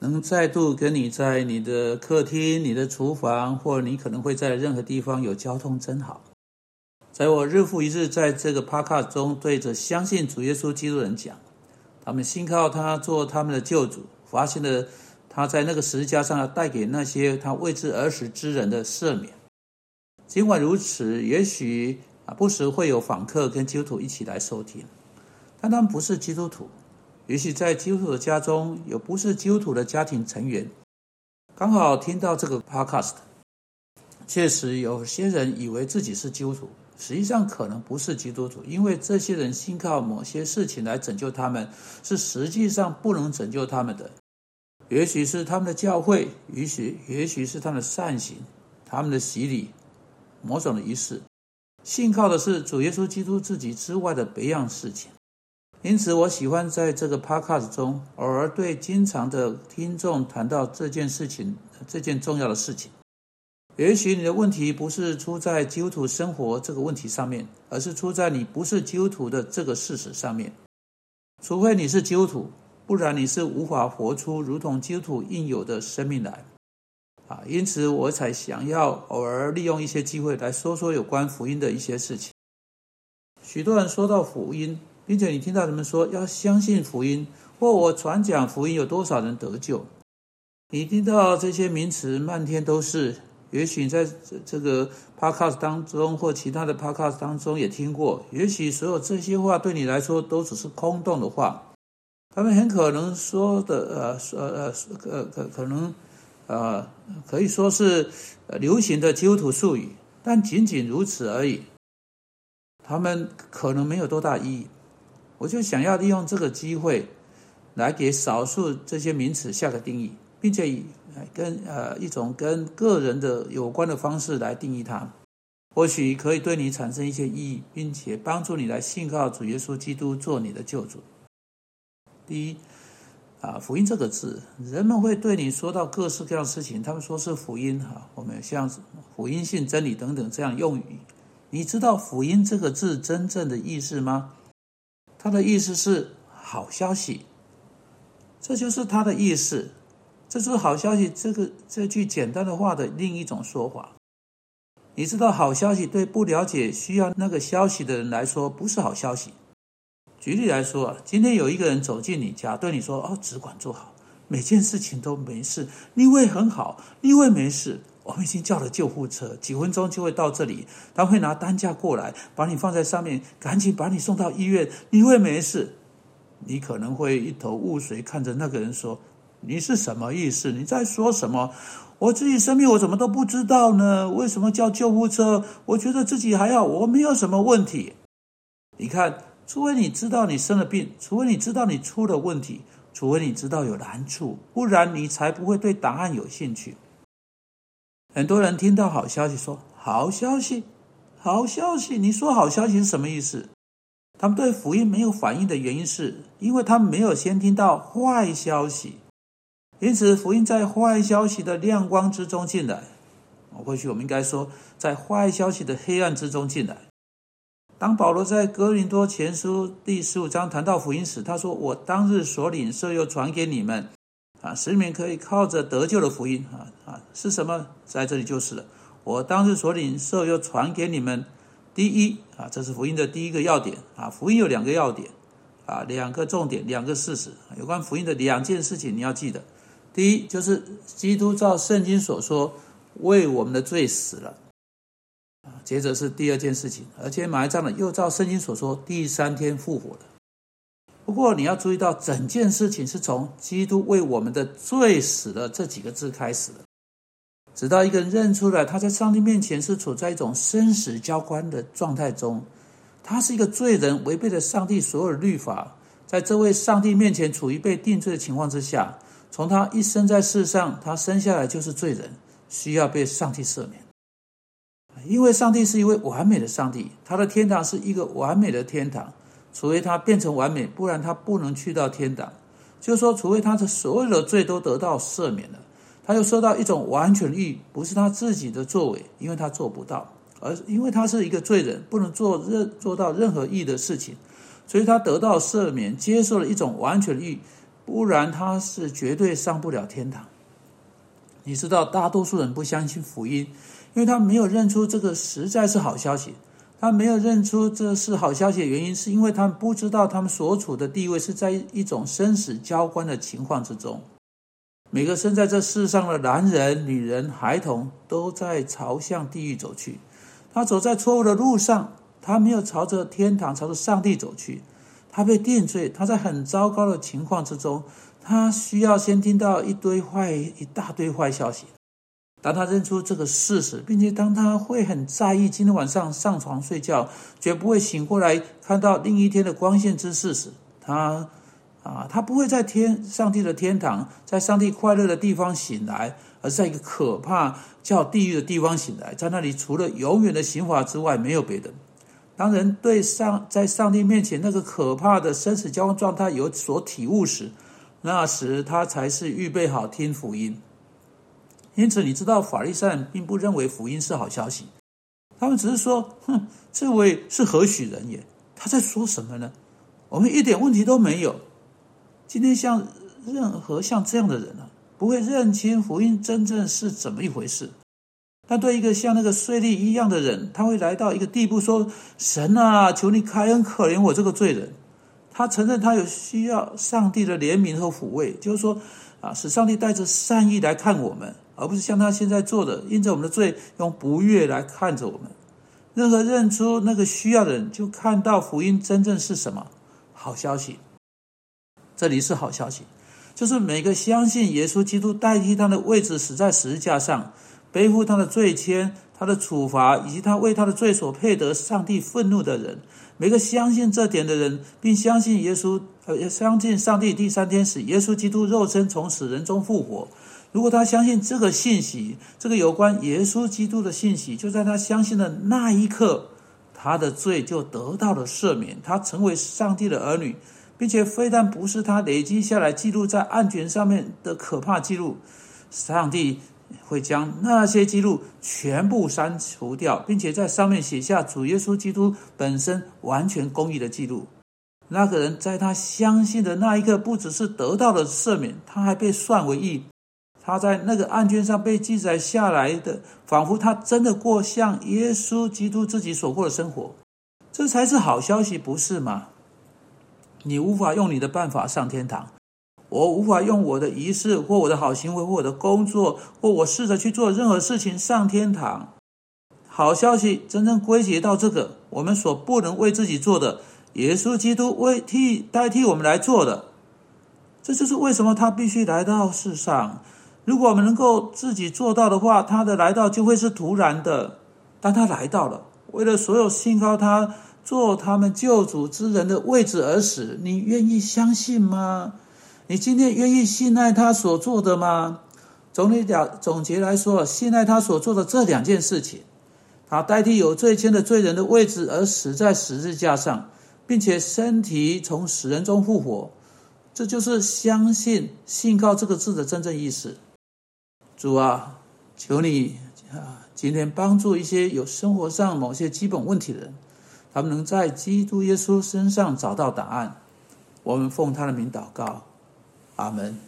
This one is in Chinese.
能再度跟你在你的客厅、你的厨房，或你可能会在任何地方有交通，真好。在我日复一日在这个 Podcast 中，对着相信主耶稣基督人讲，他们信靠他做他们的救主，发现了他在那个十字架上带给那些他未知而死之人的赦免。尽管如此，也许啊不时会有访客跟基督徒一起来收听，但他们不是基督徒。也许在基督徒的家中有不是基督徒的家庭成员，刚好听到这个 podcast。确实，有些人以为自己是基督徒，实际上可能不是基督徒，因为这些人信靠某些事情来拯救他们，是实际上不能拯救他们的。也许是他们的教会，也许也许是他们的善行，他们的洗礼，某种的仪式，信靠的是主耶稣基督自己之外的别样事情。因此，我喜欢在这个 podcast 中偶尔对经常的听众谈到这件事情，这件重要的事情。也许你的问题不是出在基督徒生活这个问题上面，而是出在你不是基督徒的这个事实上面。除非你是基督徒，不然你是无法活出如同基督徒应有的生命来。啊，因此我才想要偶尔利用一些机会来说说有关福音的一些事情。许多人说到福音。并且你听到人们说要相信福音，或我传讲福音有多少人得救？你听到这些名词漫天都是。也许在这这个 podcast 当中或其他的 podcast 当中也听过。也许所有这些话对你来说都只是空洞的话。他们很可能说的呃呃呃可可能呃可以说是流行的基督徒术语，但仅仅如此而已。他们可能没有多大意义。我就想要利用这个机会，来给少数这些名词下个定义，并且以跟呃一种跟个人的有关的方式来定义它，或许可以对你产生一些意义，并且帮助你来信靠主耶稣基督做你的救主。第一，啊，福音这个字，人们会对你说到各式各样的事情，他们说是福音哈，我们像福音性真理等等这样用语，你知道福音这个字真正的意思吗？他的意思是好消息，这就是他的意思。这是好消息这个这句简单的话的另一种说法。你知道，好消息对不了解需要那个消息的人来说不是好消息。举例来说，今天有一个人走进你家，对你说：“哦，只管做好，每件事情都没事，你会很好，你会没事。”我们已经叫了救护车，几分钟就会到这里。他会拿担架过来，把你放在上面，赶紧把你送到医院。你会没事？你可能会一头雾水，看着那个人说：“你是什么意思？你在说什么？我自己生病，我怎么都不知道呢？为什么叫救护车？我觉得自己还好，我没有什么问题。你看，除非你知道你生了病，除非你知道你出了问题，除非你知道有难处，不然你才不会对答案有兴趣。”很多人听到好消息，说好消息，好消息。你说好消息是什么意思？他们对福音没有反应的原因，是因为他们没有先听到坏消息，因此福音在坏消息的亮光之中进来。或许我们应该说，在坏消息的黑暗之中进来。当保罗在哥林多前书第十五章谈到福音时，他说：“我当日所领受又传给你们。”啊，使你们可以靠着得救的福音啊啊，是什么？在这里就是了。我当时所领受又传给你们，第一啊，这是福音的第一个要点啊。福音有两个要点啊，两个重点，两个事实。有关福音的两件事情你要记得。第一就是基督照圣经所说为我们的罪死了啊。接着是第二件事情，而且埋葬了，又照圣经所说第三天复活的。不过你要注意到，整件事情是从基督为我们的罪死了这几个字开始的。直到一个人认出来，他在上帝面前是处在一种生死交关的状态中，他是一个罪人，违背了上帝所有的律法，在这位上帝面前处于被定罪的情况之下，从他一生在世上，他生下来就是罪人，需要被上帝赦免。因为上帝是一位完美的上帝，他的天堂是一个完美的天堂。除非他变成完美，不然他不能去到天堂。就是说，除非他的所有的罪都得到赦免了，他又受到一种完全的义，不是他自己的作为，因为他做不到，而因为他是一个罪人，不能做任做到任何义的事情，所以他得到赦免，接受了一种完全的义，不然他是绝对上不了天堂。你知道，大多数人不相信福音，因为他没有认出这个实在是好消息。他没有认出这是好消息的原因，是因为他们不知道他们所处的地位是在一种生死交关的情况之中。每个生在这世上的男人、女人、孩童，都在朝向地狱走去。他走在错误的路上，他没有朝着天堂、朝着上帝走去。他被定罪，他在很糟糕的情况之中，他需要先听到一堆坏、一大堆坏消息。当他认出这个事实，并且当他会很在意今天晚上上床睡觉，绝不会醒过来看到另一天的光线之事时，他啊，他不会在天上帝的天堂，在上帝快乐的地方醒来，而在一个可怕叫地狱的地方醒来，在那里除了永远的刑罚之外，没有别的。当人对上在上帝面前那个可怕的生死交换状态有所体悟时，那时他才是预备好听福音。因此，你知道法利赛并不认为福音是好消息，他们只是说：“哼，这位是何许人也？他在说什么呢？我们一点问题都没有。”今天像任何像这样的人呢，不会认清福音真正是怎么一回事。但对一个像那个税吏一样的人，他会来到一个地步，说：“神啊，求你开恩可怜我这个罪人。”他承认他有需要上帝的怜悯和抚慰，就是说啊，使上帝带着善意来看我们。而不是像他现在做的，因着我们的罪，用不悦来看着我们。任何认出那个需要的人，就看到福音真正是什么好消息。这里是好消息，就是每个相信耶稣基督代替他的位置死在十字架上，背负他的罪愆、他的处罚，以及他为他的罪所配得上帝愤怒的人。每个相信这点的人，并相信耶稣，呃，相信上帝第三天使耶稣基督肉身从死人中复活。如果他相信这个信息，这个有关耶稣基督的信息，就在他相信的那一刻，他的罪就得到了赦免，他成为上帝的儿女，并且非但不是他累积下来记录在案卷上面的可怕记录，上帝会将那些记录全部删除掉，并且在上面写下主耶稣基督本身完全公义的记录。那个人在他相信的那一刻，不只是得到了赦免，他还被算为义。他在那个案卷上被记载下来的，仿佛他真的过像耶稣基督自己所过的生活，这才是好消息，不是吗？你无法用你的办法上天堂，我无法用我的仪式或我的好行为或我的工作或我试着去做任何事情上天堂。好消息真正归结到这个，我们所不能为自己做的，耶稣基督为替代替我们来做的，这就是为什么他必须来到世上。如果我们能够自己做到的话，他的来到就会是突然的。当他来到了，为了所有信靠他做他们救主之人的位置而死，你愿意相信吗？你今天愿意信赖他所做的吗？总体讲，总结来说，信赖他所做的这两件事情，他代替有罪愆的罪人的位置而死在十字架上，并且身体从死人中复活，这就是相信信靠这个字的真正意思。主啊，求你啊，今天帮助一些有生活上某些基本问题的人，他们能在基督耶稣身上找到答案。我们奉他的名祷告，阿门。